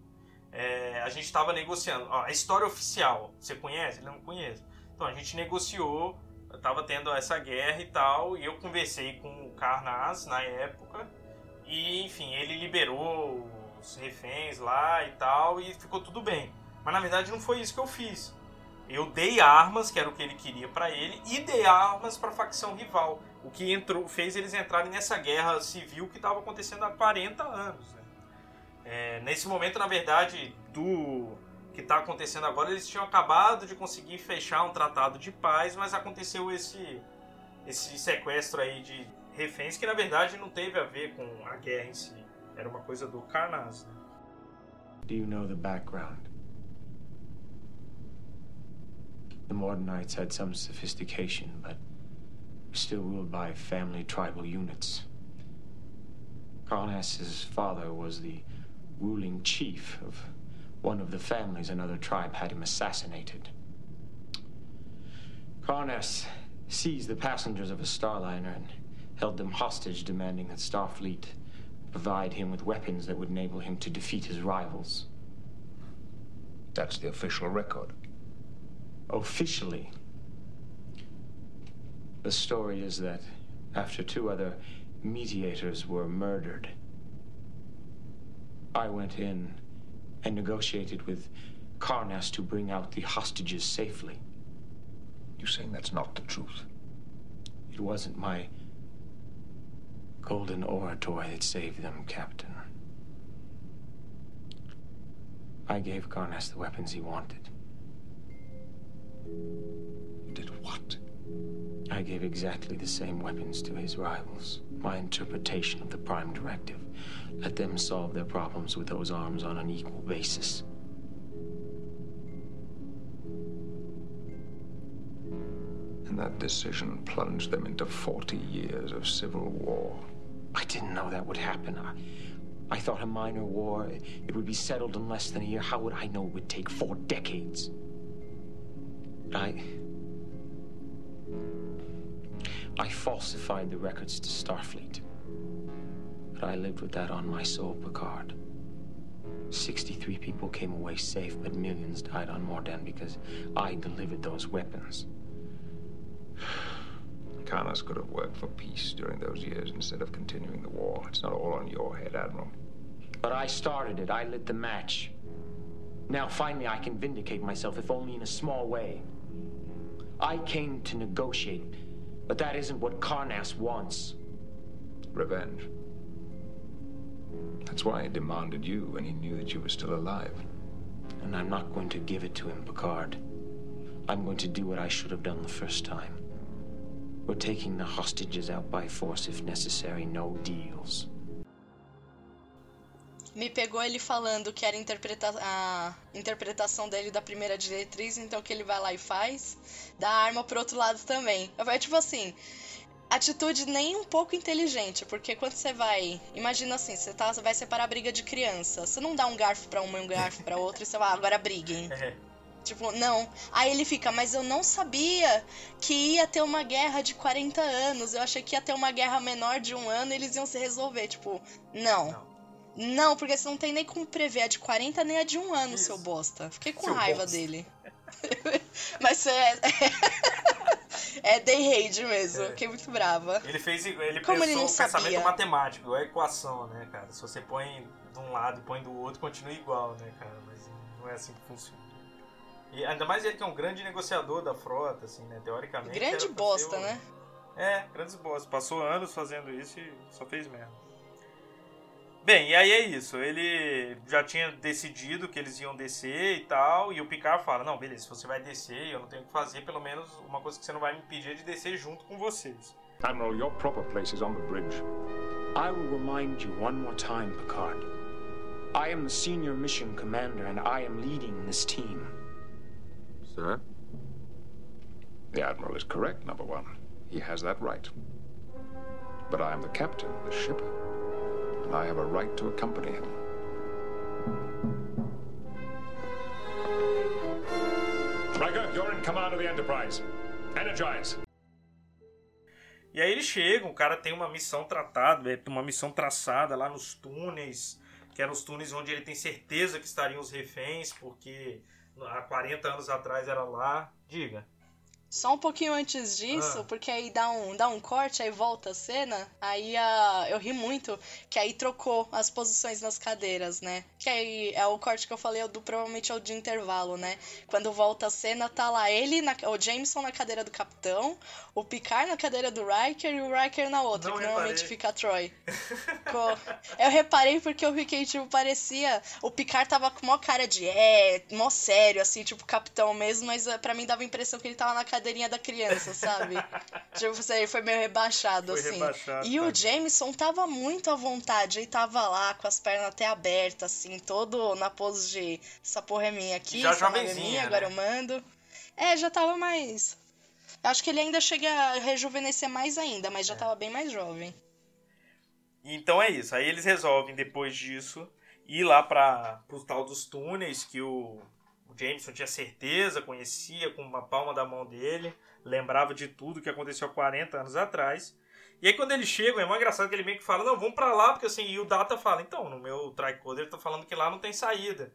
é, a gente tava negociando. Ó, a história oficial, você conhece? Ele não conhece. Então a gente negociou, tava tendo essa guerra e tal, e eu conversei com o Carnaz na época, e enfim, ele liberou os reféns lá e tal, e ficou tudo bem. Mas na verdade não foi isso que eu fiz. Eu dei armas, que era o que ele queria pra ele, e dei armas pra facção rival. O que entrou, fez eles entrarem nessa guerra civil que estava acontecendo há 40 anos. né? É, nesse momento, na verdade, do que está acontecendo agora, eles tinham acabado de conseguir fechar um tratado de paz, mas aconteceu esse, esse sequestro aí de reféns que na verdade não teve a ver com a guerra em si. Era uma coisa do Carnaz. Né? Do you know the background? The Mordenites had some sophistication, but still ruled by family tribal units. Carnass's father was the ruling chief of one of the families another tribe had him assassinated. Carnass seized the passengers of a Starliner and held them hostage, demanding that Starfleet provide him with weapons that would enable him to defeat his rivals. That's the official record. Officially, the story is that after two other mediators were murdered, I went in and negotiated with Carnass to bring out the hostages safely. You're saying that's not the truth? It wasn't my golden oratory that saved them, Captain. I gave Carnass the weapons he wanted. You did what? I gave exactly the same weapons to his rivals. My interpretation of the Prime Directive. Let them solve their problems with those arms on an equal basis. And that decision plunged them into 40 years of civil war. I didn't know that would happen. I, I thought a minor war, it would be settled in less than a year. How would I know it would take four decades? But I. I falsified the records to Starfleet. But I lived with that on my soul, Picard. 63 people came away safe, but millions died on Morden because I delivered those weapons. [sighs] Karnas could have worked for peace during those years instead of continuing the war. It's not all on your head, Admiral. But I started it. I lit the match. Now, finally, I can vindicate myself, if only in a small way. I came to negotiate, but that isn't what Karnas wants. Revenge. That's why he demanded you when he knew that you were still alive. And I'm not going to give it to him, Picard. I'm going to do what I should have done the first time. We're taking the hostages out by force if necessary, no deals. Me pegou ele falando que era interpreta a interpretação dele da primeira diretriz, então que ele vai lá e faz. Dá a arma pro outro lado também. É tipo assim, atitude nem um pouco inteligente, porque quando você vai, imagina assim, você tá, vai separar a briga de criança, você não dá um garfo para uma e um garfo para outra e você vai, ah, agora briguem. [laughs] Tipo, não. Aí ele fica, mas eu não sabia que ia ter uma guerra de 40 anos. Eu achei que ia ter uma guerra menor de um ano e eles iam se resolver. Tipo, não. não. Não, porque você não tem nem como prever a de 40 nem a de um ano, Isso. seu bosta. Fiquei com seu raiva bosta. dele. [laughs] Mas é. é [laughs] Day Raid mesmo, é. fiquei muito brava. Ele fez. Ele Como pensou ele o pensamento sabia? matemático, a equação, né, cara? Se você põe de um lado e põe do outro, continua igual, né, cara? Mas não é assim que funciona. E ainda mais ele que é um grande negociador da frota, assim, né? Teoricamente. Grande bosta, né? É, grandes bosta. Passou anos fazendo isso e só fez merda. Bem, e aí é isso. Ele já tinha decidido que eles iam descer e tal. E o Picard fala: Não, beleza, se você vai descer, eu não tenho que fazer pelo menos uma coisa que você não vai me impedir de descer junto com vocês. Admiral, your proper place is on the bridge. I will remind you one more time, Picard. I am the senior mission commander and I am leading this team. Sir? The Admiral is correct, number one. He has that right. But I am the captain, the shipper. I have a right to accompany him. Riker, you're in command of the Enterprise. Energize. E aí eles chegam, o cara tem uma missão tratada, uma missão traçada lá nos túneis, que eram os túneis onde ele tem certeza que estariam os reféns, porque há 40 anos atrás era lá. Diga. Só um pouquinho antes disso, ah. porque aí dá um, dá um corte, aí volta a cena, aí a, eu ri muito, que aí trocou as posições nas cadeiras, né? Que aí é o corte que eu falei, do, provavelmente é o de intervalo, né? Quando volta a cena, tá lá ele, na, o Jameson na cadeira do capitão, o Picard na cadeira do Riker e o Riker na outra, Não que reparei. normalmente fica a Troy. [laughs] eu reparei porque eu fiquei, tipo, parecia. O Picard tava com mó cara de é, mó sério, assim, tipo, capitão mesmo, mas eh, para mim dava a impressão que ele tava na cadeirinha da criança, sabe? [laughs] tipo, ele foi meio rebaixado, foi assim. Rebaixado, e tá. o Jameson tava muito à vontade, ele tava lá com as pernas até abertas, assim, todo na pose de essa porra é minha aqui, já essa é minha, né? agora eu mando. É, já tava mais Acho que ele ainda chega a rejuvenescer mais ainda, mas já é. bem mais jovem. Então é isso. Aí eles resolvem, depois disso, ir lá para o tal dos túneis que o, o Jameson tinha certeza, conhecia com uma palma da mão dele, lembrava de tudo que aconteceu há 40 anos atrás. E aí quando eles chegam, é mais engraçado que ele meio que fala, não, vamos para lá, porque assim, e o Data fala, então, no meu tricoder ele tá falando que lá não tem saída.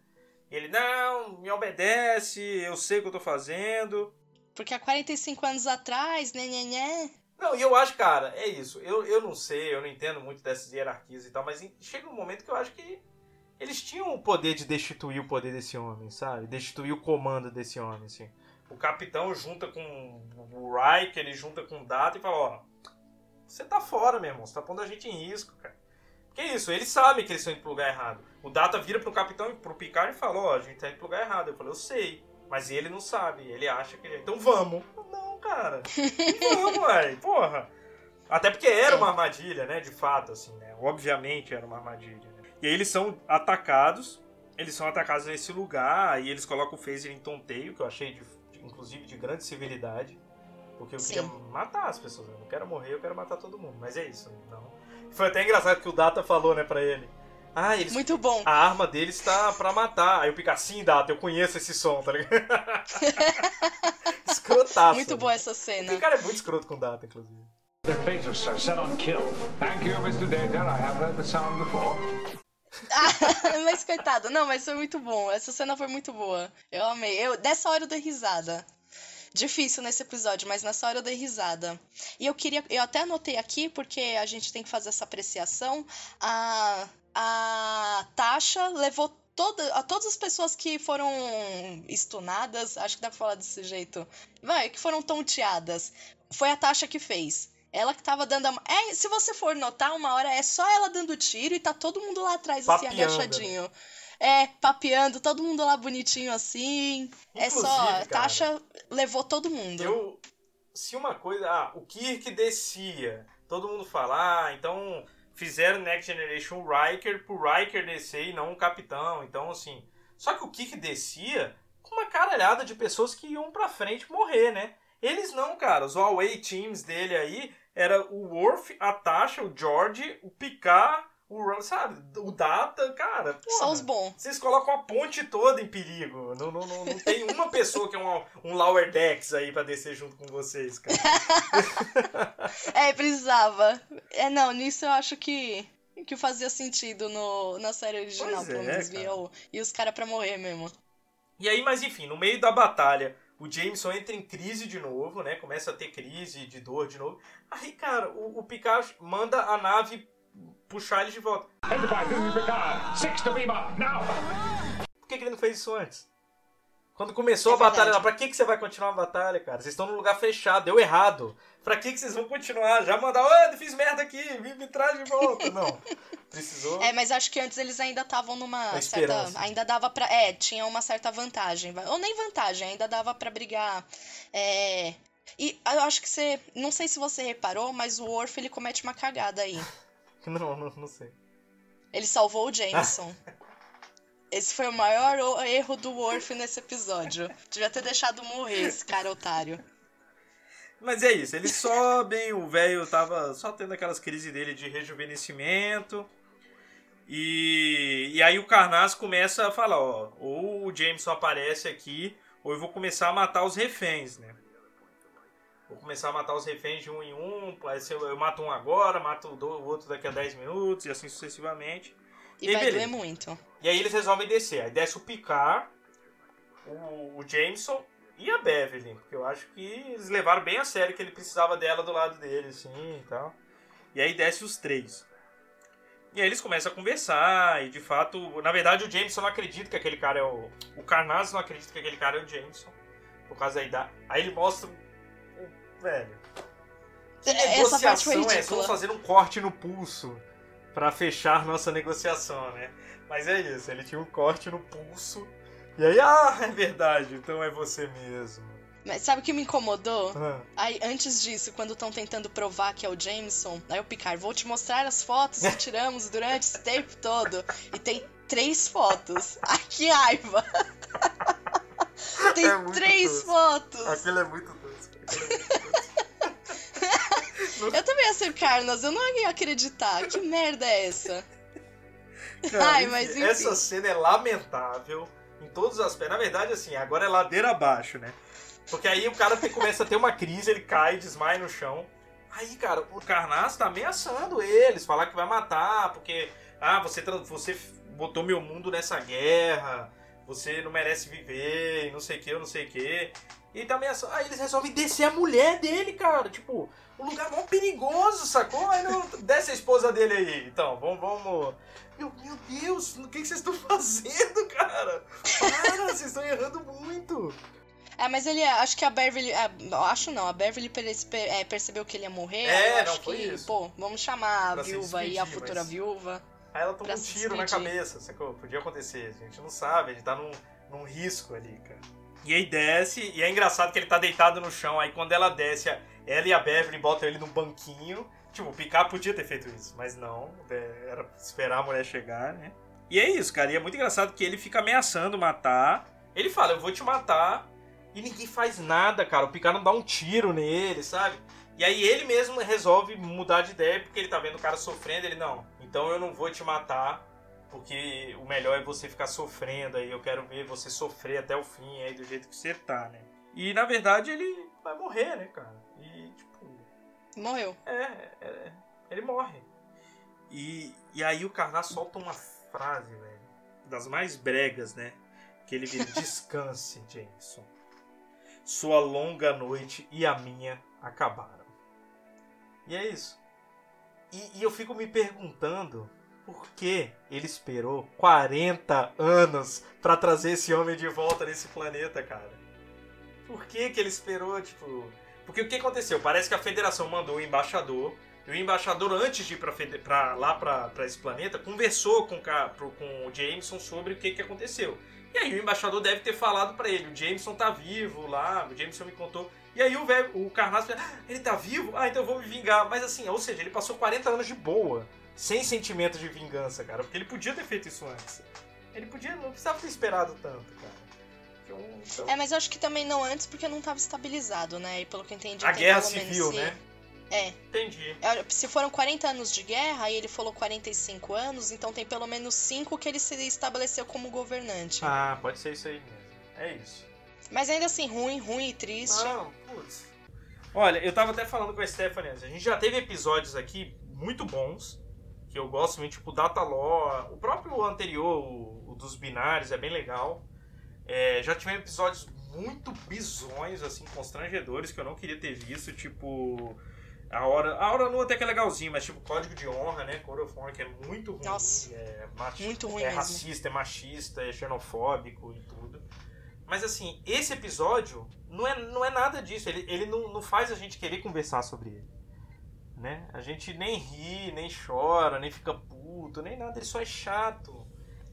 E ele, não, me obedece, eu sei o que eu tô fazendo. Porque há 45 anos atrás, né, né, né. Não, e eu acho, cara, é isso. Eu, eu não sei, eu não entendo muito dessas hierarquias e tal, mas chega um momento que eu acho que eles tinham o poder de destituir o poder desse homem, sabe? Destituir o comando desse homem, assim. O capitão junta com o Reich, ele junta com o Data e fala, ó, você tá fora, meu irmão, você tá pondo a gente em risco, cara. Que isso, eles sabem que eles estão indo pro lugar errado. O Data vira pro capitão e pro Picard e fala, ó, a gente tá indo pro lugar errado. Eu falei, eu sei. Mas ele não sabe, ele acha que. Então vamos. Não, cara. [laughs] vamos, uai. Porra. Até porque era uma armadilha, né? De fato, assim, né? Obviamente era uma armadilha. E aí eles são atacados. Eles são atacados nesse lugar. E eles colocam o phaser em tonteio, que eu achei, de, de, inclusive, de grande civilidade. Porque eu Sim. queria matar as pessoas. Eu não quero morrer, eu quero matar todo mundo. Mas é isso. Não. Foi até engraçado que o Data falou, né, pra ele. Ah, eles, Muito bom. A arma deles está pra matar. Aí o Picard, sim, Data, eu conheço esse som, tá ligado? [laughs] Escrotaço. Muito boa essa cena. O cara é muito escroto com Data, inclusive. Their faces are set on kill. Thank you, Mr. Data. I have heard the sound before. Ah, [laughs] mas coitado, não, mas foi muito bom. Essa cena foi muito boa. Eu amei. Eu, dessa hora eu dei risada. Difícil nesse episódio, mas nessa hora eu dei risada. E eu queria. Eu até anotei aqui, porque a gente tem que fazer essa apreciação. A, a Tasha levou toda, a todas as pessoas que foram estunadas, acho que dá pra falar desse jeito. Vai, que foram tonteadas. Foi a Tasha que fez. Ela que tava dando a... É, se você for notar, uma hora é só ela dando tiro e tá todo mundo lá atrás, assim, né? agachadinho. É, papeando, todo mundo lá bonitinho assim. é só. Inclusive, cara, Tasha levou todo mundo. Eu, se uma coisa, ah, o Kirk descia, todo mundo fala, ah, então fizeram Next Generation Riker pro Riker descer e não o Capitão, então assim, só que o Kirk descia com uma caralhada de pessoas que iam pra frente morrer, né? Eles não, cara, os away teams dele aí era o Worf, a Tasha, o George, o Picard, o Ron, sabe? O Data, cara. Só porra. os bons. Vocês colocam a ponte toda em perigo. Não, não, não, não tem uma pessoa que é um, um Lower Decks aí pra descer junto com vocês, cara. [laughs] É, precisava. É, não, nisso eu acho que. Que fazia sentido no, na série original, Pois pelo é, menos. cara. Via o, e os caras pra morrer mesmo. E aí, mas enfim, no meio da batalha, o Jameson entra em crise de novo, né? Começa a ter crise de dor de novo. Aí, cara, o, o Picard manda a nave puxar ele de volta. Enterprise, this is Picard. Six to beam up, now! Por que, que ele não fez isso antes? Quando começou É a batalha lá, pra que, que você vai continuar a batalha, cara? Vocês estão num lugar fechado, deu errado. Pra que, que vocês vão continuar? Já mandar, ô, fiz merda aqui, me, me traz de volta. Não. Precisou. É, mas acho que antes eles ainda estavam numa A certa. esperança. Ainda dava pra. É, tinha uma certa vantagem. Ou nem vantagem, ainda dava pra brigar. É. E eu acho que você. Não sei se você reparou, mas o Worf ele comete uma cagada aí. [laughs] Não, não, não sei. Ele salvou o Jameson. [laughs] Esse foi o maior erro do Worf nesse episódio. Devia ter deixado morrer esse cara otário. Mas é isso, eles [laughs] sobem, o velho tava só tendo aquelas crises dele de rejuvenescimento. E, e aí o Carnaz começa a falar, ó, ou o Jameson aparece aqui, ou eu vou começar a matar os reféns, né? Vou começar a matar os reféns de um em um, eu, eu mato um agora, mato o outro daqui a 10 minutos, e assim sucessivamente. E, E vai beleza. doer muito. E aí eles resolvem descer. Aí desce o Picard, o, o Jameson e a Beverly. Porque eu acho que eles levaram bem a sério que ele precisava dela do lado dele, assim e tal. E aí desce os três. E aí eles começam a conversar, e de fato, na verdade o Jameson não acredita que aquele cara é o. O Carnaz não acredita que aquele cara é o Jameson. Por causa da idade. Aí ele mostra. o- Velho. Que Essa parte foi negociação é? essa? Vamos fazer um corte no pulso pra fechar nossa negociação, né? Mas é isso, ele tinha um corte no pulso. E aí, ah, é verdade, então é você mesmo. Mas sabe o que me incomodou? Ah. Aí, antes disso, quando estão tentando provar que é o Jameson, aí o Picard, vou te mostrar as fotos que tiramos durante esse tempo todo. E tem três fotos. [laughs] Ai, que raiva! [laughs] tem É três tosco. fotos! Aquilo é muito doce. Aquilo é muito doce. Eu também ia ser Carnas, eu não ia acreditar. Que [laughs] merda é essa? Cara, Ai, mas enfim. Essa cena é lamentável em todos os aspectos. Na verdade, assim, agora é ladeira abaixo, né? Porque aí o cara começa a ter uma crise, ele cai, desmaia no chão. Aí, cara, o Carnaz tá ameaçando eles, falar que vai matar, porque, ah, você, você botou meu mundo nessa guerra, você não merece viver, e não sei o que, eu não sei o que. E tá ameaçando. Aí eles resolvem descer a mulher dele, cara. Tipo, um lugar mó perigoso, sacou? Aí não, [laughs] desce a esposa dele aí. Então, vamos, vamos. Meu, meu Deus, o que, que vocês estão [laughs] fazendo, cara? Para, vocês estão errando muito. É, mas ele, acho que a Beverly, é, acho não, a Beverly perce- é, percebeu que ele ia morrer. É, não, acho foi que, isso. pô, vamos chamar a Pra viúva e a futura mas- viúva. Aí ela toma um tiro na cabeça, sacou? Podia acontecer, a gente não sabe, ele tá num, num risco ali, cara. E aí desce, e é engraçado que ele tá deitado no chão, aí quando ela desce, ela e a Beverly botam ele num banquinho. Tipo, o Picard podia ter feito isso, mas não, é, era esperar a mulher chegar, né? E é isso, cara, e é muito engraçado que ele fica ameaçando matar. Ele fala, eu vou te matar, e ninguém faz nada, cara. O Picard não dá um tiro nele, sabe? E aí ele mesmo resolve mudar de ideia porque ele tá vendo o cara sofrendo. Ele, não, então eu não vou te matar porque o melhor é você ficar sofrendo aí. Eu quero ver você sofrer até o fim aí do jeito que você tá, né? E na verdade ele vai morrer, né, cara? E tipo. Morreu. É, é, ele morre. E, e aí o Karnal solta uma frase, velho, das mais bregas, né? Que ele vira, descanse, [laughs] Jameson. Sua longa noite e a minha acabaram. E é isso. E, e eu fico me perguntando por que ele esperou 40 anos pra trazer esse homem de volta nesse planeta, cara. Por que que ele esperou, tipo... Porque o que aconteceu? Parece que a federação mandou o embaixador e o embaixador, antes de ir pra, pra- lá pra esse planeta, conversou com, com o Jameson sobre o que, que aconteceu. E aí o embaixador deve ter falado pra ele, o Jameson tá vivo lá, o Jameson me contou. E aí o velho, o Carrasco, falou, "Ah, ele tá vivo? Ah, então eu vou me vingar. Mas assim, ou seja, ele passou 40 anos de boa, sem sentimento de vingança, cara. Porque ele podia ter feito isso antes. Ele podia, não precisava ter esperado tanto, cara. Então, então- É, mas eu acho que também não antes, porque não tava estabilizado, né? E pelo que eu entendi, a guerra civil, se- né? É. Entendi. Se foram 40 anos de guerra e ele falou 45 anos, então tem pelo menos 5 que ele se estabeleceu como governante. Ah, pode ser isso aí mesmo. É isso. Mas ainda assim, ruim, ruim e triste. Não, putz. Olha, eu tava até falando com a Stephanie. A gente já teve episódios aqui muito bons. Que eu gosto muito, tipo Data Law. O próprio anterior, o, o dos binários, é bem legal. É, já tivemos episódios muito bizonhos, assim, constrangedores, que eu não queria ter visto. Tipo. A hora, a hora não até que é legalzinho, mas tipo Código de Honra, né? Code of Honor, que é muito ruim. Nossa, é machi- muito ruim É mesmo. racista, é machista, é xenofóbico e tudo. Mas assim, esse episódio não é, não é nada disso. Ele, ele não, não faz a gente querer conversar sobre ele. Né? A gente nem ri, nem chora, nem fica puto, nem nada. Ele só é chato.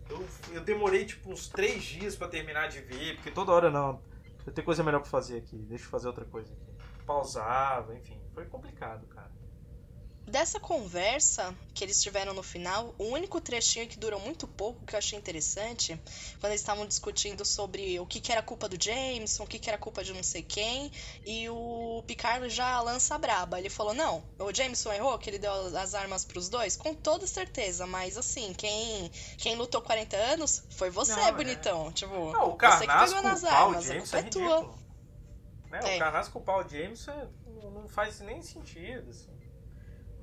Eu, eu demorei tipo uns três dias pra terminar de ver, porque toda hora não. Eu tenho coisa melhor pra fazer aqui, deixa eu fazer outra coisa aqui. Pausava, enfim. Foi complicado, cara. Dessa conversa que eles tiveram no final, o único trechinho que durou muito pouco, que eu achei interessante, quando eles estavam discutindo sobre o que, que era culpa do Jameson, o que, que era culpa de não sei quem, e o Picard já lança a braba. Ele falou: Não, o Jameson errou, que ele deu as armas pros dois? Com toda certeza, mas assim, quem, quem lutou 40 anos foi você, Não, é. bonitão. Tipo, Não, o você que pegou nas armas, a culpa é é tua. Né? É. O Carrasco culpar o James é- não faz nem sentido, assim.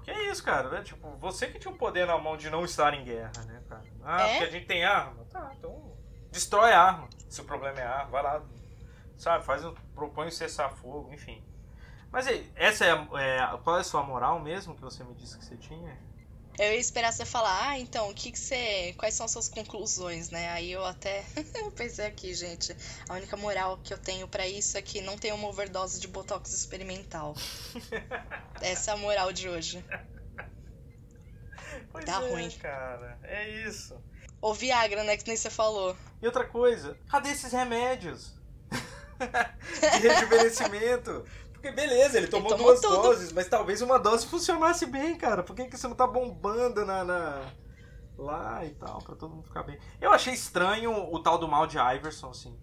Porque é isso, cara, né? Tipo, você que tinha o poder na mão de não estar em guerra, né, cara? Ah, É? porque a gente tem arma? Tá, então destrói a arma. Se o problema é a arma, vai lá, sabe? Faz um, propõe um cessar-fogo, enfim. Mas essa é, a- é, qual é a sua moral mesmo que você me disse que você tinha? Eu ia esperar você falar, ah, então, o que que você. Quais são as suas conclusões, né? Aí eu até [laughs] pensei aqui, gente. A única moral que eu tenho pra isso é que não tem uma overdose de botox experimental. [laughs] Essa é a moral de hoje. Pois Tá é, ruim. cara. É isso. Ou Viagra, né? Que nem você falou. E outra coisa, cadê esses remédios? [laughs] de rejuvenescimento. Porque beleza, ele tomou tomou duas tudo. doses, mas talvez uma dose funcionasse bem, cara. Por que, que você não tá bombando na, na- lá e tal, pra todo mundo ficar bem? Eu achei estranho o tal do mal de Iverson, assim.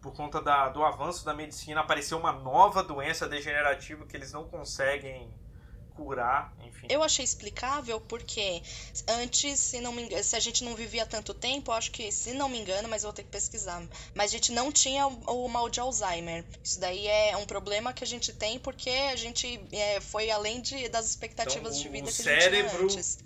Por conta da- do avanço da medicina, apareceu uma nova doença degenerativa que eles não conseguem curar, enfim. Eu achei explicável porque antes, se não me engano, se a gente não vivia tanto tempo, acho que, se não me engano, mas eu vou ter que pesquisar. Mas a gente não tinha o, o mal de Alzheimer. Isso daí é um problema que a gente tem porque a gente é, foi além de, das expectativas Então, de vida que a gente tinha cérebro antes.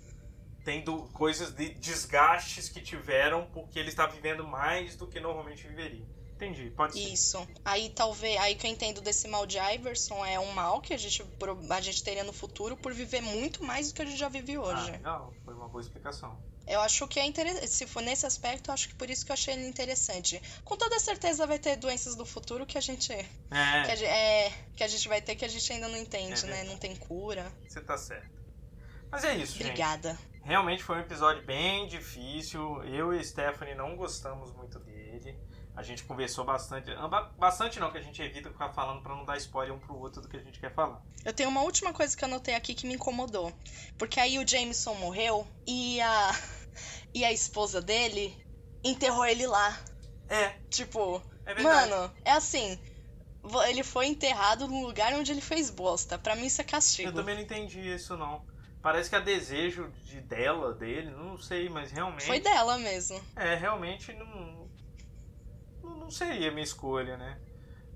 tendo coisas de desgastes que tiveram porque ele está vivendo mais do que normalmente viveria. Entendi, pode ser. Isso. Aí talvez, aí que eu entendo desse mal de Iverson é um mal que a gente, a gente teria no futuro por viver muito mais do que a gente já vive Ah, hoje. legal, foi uma boa explicação. Eu acho que é interessante. Se for nesse aspecto, eu acho que por isso que eu achei ele interessante. Com toda certeza vai ter doenças do futuro que a gente. É, Que a, ge- é, que a gente vai ter que a gente ainda não entende, É né? Não tem cura. você tá certo. Mas é isso, gente. Obrigada. Realmente foi um episódio bem difícil. Eu e a Stephanie não gostamos muito dele. A gente conversou bastante. amba- Bastante não, que a gente evita ficar falando pra não dar spoiler um pro outro do que a gente quer falar. Eu tenho uma última coisa que eu anotei aqui que me incomodou. Porque aí o Jameson morreu e a. E a esposa dele enterrou ele lá. É, Tipo, é verdade. mano, é assim. Ele foi enterrado num lugar onde ele fez bosta. Pra mim isso é castigo. Eu também não entendi isso não. Parece que a desejo de dela, dele, não sei, mas realmente. Foi dela mesmo. É, realmente não, não. Seria minha escolha, né?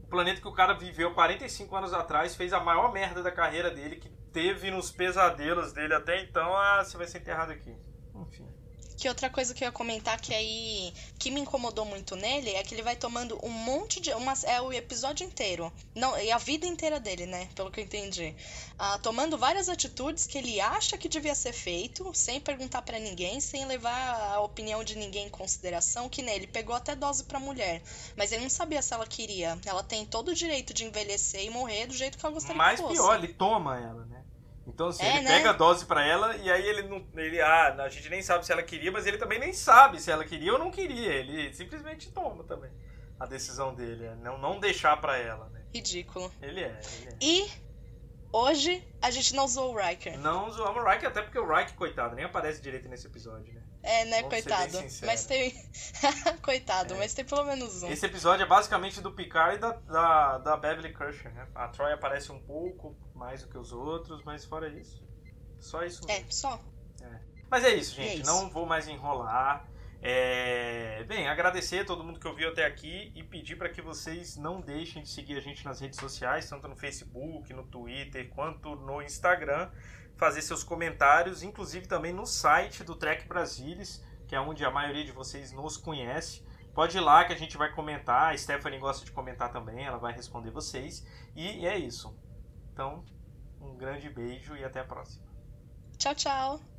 O planeta que o cara viveu 45 anos atrás fez a maior merda da carreira dele, que teve nos pesadelos dele até então, ah, você vai ser enterrado aqui. Enfim. Que outra coisa que eu ia comentar que aí que me incomodou muito nele é que ele vai tomando um monte de. Uma, é o episódio inteiro. Não, e a vida inteira dele, né? Pelo que eu entendi. Ah, tomando várias atitudes que ele acha que devia ser feito, sem perguntar para ninguém, sem levar a opinião de ninguém em consideração, que nele pegou até dose pra mulher. Mas ele não sabia se ela queria. Ela tem todo o direito de envelhecer e morrer do jeito que ela gostaria Mais que fosse. pior, ele toma ela, né? Então, assim, É, ele né? pega a dose pra ela e aí ele não. Ele, ah, a gente nem sabe se ela queria, mas ele também nem sabe se ela queria ou não queria. Ele simplesmente toma também a decisão dele. é Não, não deixar pra ela, né? Ridículo. Ele é, ele é. E hoje a gente não usou o Riker. Não zoamos o Reich, até porque o Reich, coitado, nem aparece direito nesse episódio, né? É, né, Vamos coitado. Mas tem. [laughs] coitado, É. mas tem pelo menos um. Esse episódio é basicamente do Picard e da, da, da Beverly Crusher, né? A Troy aparece um pouco mais do que os outros, mas fora isso. Só isso É, mesmo. só. Mas é isso, é gente. isso. Não vou mais enrolar. É, Bem, agradecer a todo mundo que ouviu até aqui e pedir para que vocês não deixem de seguir a gente nas redes sociais, tanto no Facebook, no Twitter, quanto no Instagram. Fazer seus comentários, inclusive também no site do Trek Brasilis, que é onde a maioria de vocês nos conhece. Pode ir lá que a gente vai comentar. A Stephanie gosta de comentar também, ela vai responder vocês. E é isso. Então, um grande beijo e até a próxima. Tchau, tchau.